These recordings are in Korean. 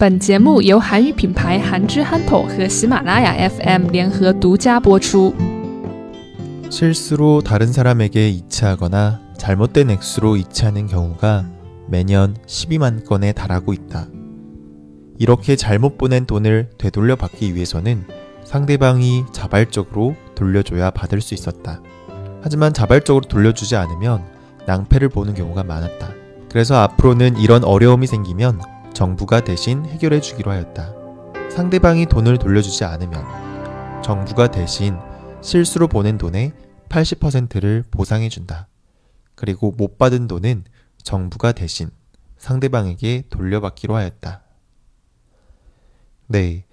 本节目由韩语品牌韩之憨头和喜马拉雅 FM 联合独家播出。 실수로 다른 사람에게 이체하거나 잘못된 액수로 이체하는 경우가 매년 12만 건에 달하고 있다. 이렇게 잘못 보낸 돈을 되돌려 받기 위해서는 상대방이 자발적으로 돌려줘야 받을 수 있었다. 하지만 자발적으로 돌려주지 않으면 낭패를 보는 경우가 많았다. 그래서 앞으로는 이런 어려움이 생기면 정부가 대신 해결해 주기로 하였다. 상대방이 돈을 돌려주지 않으면 정부가 대신 실수로 보낸 돈의 80%를 보상해 준다. 그리고 못 받은 돈은 정부가 대신 상대방에게 돌려받기로 하였다. 네.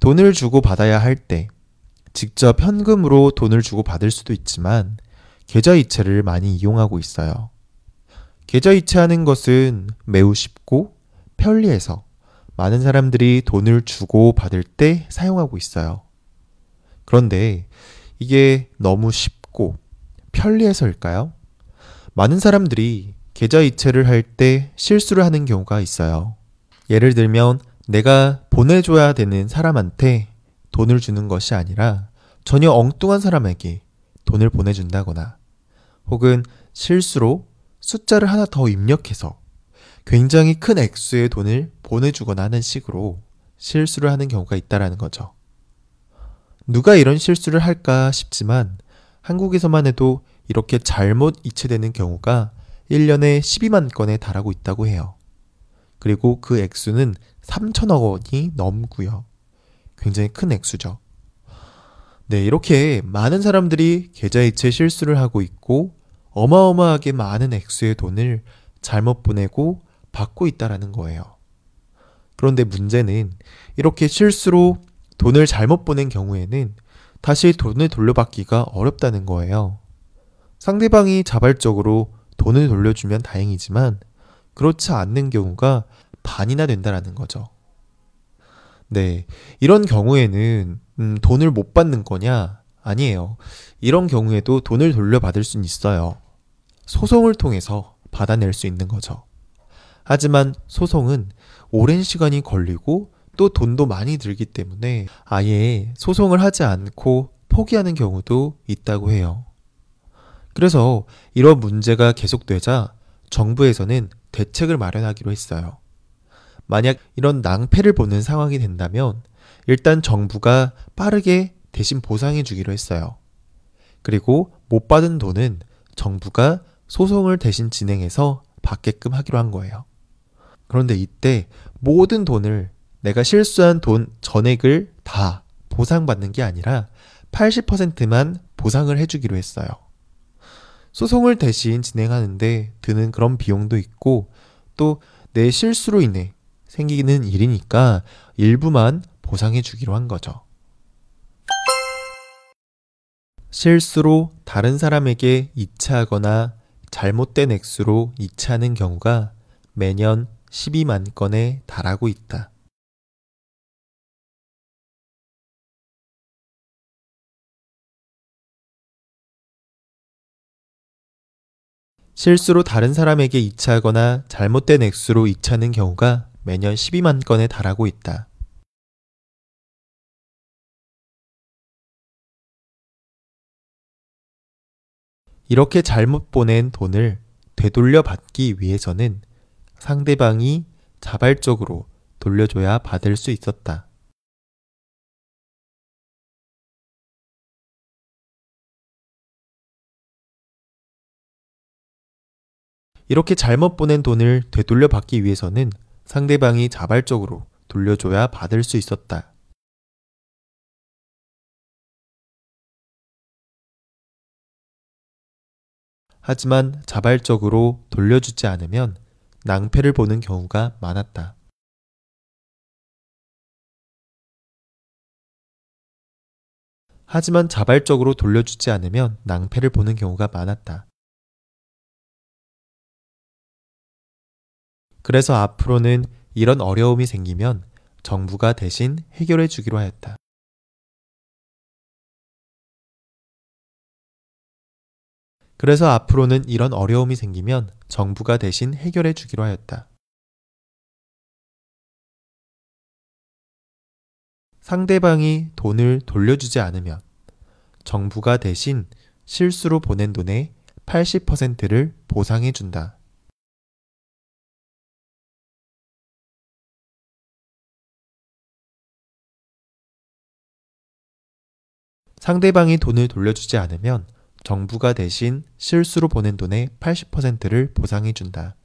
돈을 주고 받아야 할 때 직접 현금으로 돈을 주고 받을 수도 있지만 계좌 이체를 많이 이용하고 있어요. 계좌 이체하는 것은 매우 쉽고 편리해서 많은 사람들이 돈을 주고 받을 때 사용하고 있어요. 그런데 이게 너무 쉽고 편리해서일까요? 많은 사람들이 계좌 이체를 할 때 실수를 하는 경우가 있어요. 예를 들면 내가 보내줘야 되는 사람한테 돈을 주는 것이 아니라 전혀 엉뚱한 사람에게 돈을 보내준다거나 혹은 실수로 숫자를 하나 더 입력해서 굉장히 큰 액수의 돈을 보내주거나 하는 식으로 실수를 하는 경우가 있다라는 거죠. 누가 이런 실수를 할까 싶지만 한국에서만 해도 이렇게 잘못 이체되는 경우가 1년에 12만 건에 달하고 있다고 해요. 그리고 그 액수는 3천억 원이 넘고요. 굉장히 큰 액수죠. 네, 이렇게 많은 사람들이 계좌 이체 실수를 하고 있고 어마어마하게 많은 액수의 돈을 잘못 보내고 받고 있다라는 거예요. 그런데 문제는 이렇게 실수로 돈을 잘못 보낸 경우에는 다시 돈을 돌려받기가 어렵다는 거예요. 상대방이 자발적으로 돈을 돌려주면 다행이지만 그렇지 않는 경우가 반이나 된다라는 거죠. 네. 이런 경우에는 음, 돈을 못 받는 거냐? 아니에요. 이런 경우에도 돈을 돌려받을 수는 있어요. 소송을 통해서 받아낼 수 있는 거죠. 하지만 소송은 오랜 시간이 걸리고 또 돈도 많이 들기 때문에 아예 소송을 하지 않고 포기하는 경우도 있다고 해요. 그래서 이런 문제가 계속되자 정부에서는 대책을 마련하기로 했어요. 만약 이런 낭패를 보는 상황이 된다면 일단 정부가 빠르게 대신 보상해 주기로 했어요. 그리고 못 받은 돈은 정부가 소송을 대신 진행해서 받게끔 하기로 한 거예요. 그런데 이때 모든 돈을 내가 실수한 돈 전액을 다 보상받는 게 아니라 80%만 보상을 해주기로 했어요. 소송을 대신 진행하는데 드는 그런 비용도 있고 또 내 실수로 인해 생기는 일이니까 일부만 보상해 주기로 한 거죠. 실수로 다른 사람에게 이체하거나 잘못된 액수로 이체하는 경우가 매년 12만 건에 달하고 있다. 실수로 다른 사람에게 이체하거나 잘못된 액수로 이체하는 경우가 매년 12만 건에 달하고 있다. 이렇게 잘못 보낸 돈을 되돌려 받기 위해서는 상대방이 자발적으로 돌려줘야 받을 수 있었다. 이렇게 잘못 보낸 돈을 되돌려 받기 위해서는 상대방이 자발적으로 돌려줘야 받을 수 있었다. 하지만 자발적으로 돌려주지 않으면 낭패를 보는 경우가 많았다. 하지만 자발적으로 돌려주지 않으면 낭패를 보는 경우가 많았다. 그래서 앞으로는 이런 어려움이 생기면 정부가 대신 해결해 주기로 하였다. 그래서 앞으로는 이런 어려움이 생기면 정부가 대신 해결해 주기로 하였다. 상대방이 돈을 돌려주지 않으면 정부가 대신 실수로 보낸 돈의 80%를 보상해 준다. 상대방이 돈을 돌려주지 않으면 정부가 대신 실수로 보낸 돈의 80%를 보상해 준다.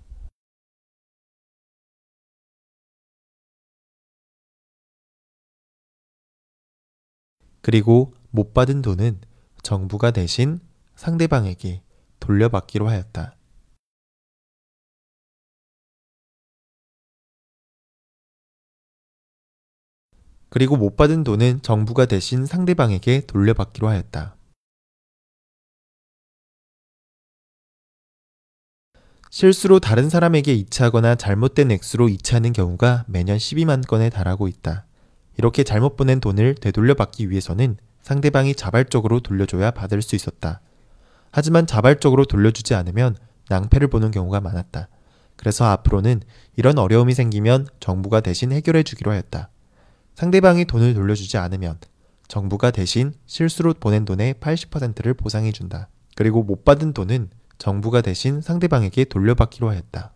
그리고 못 받은 돈은 정부가 대신 상대방에게 돌려받기로 하였다. 그리고 못 받은 돈은 정부가 대신 상대방에게 돌려받기로 하였다. 실수로 다른 사람에게 이체하거나 잘못된 액수로 이체하는 경우가 매년 12만 건에 달하고 있다. 이렇게 잘못 보낸 돈을 되돌려받기 위해서는 상대방이 자발적으로 돌려줘야 받을 수 있었다. 하지만 자발적으로 돌려주지 않으면 낭패를 보는 경우가 많았다. 그래서 앞으로는 이런 어려움이 생기면 정부가 대신 해결해 주기로 하였다. 상대방이 돈을 돌려주지 않으면 정부가 대신 실수로 보낸 돈의 80%를 보상해 준다. 그리고 못 받은 돈은 정부가 대신 상대방에게 돌려받기로 하였다.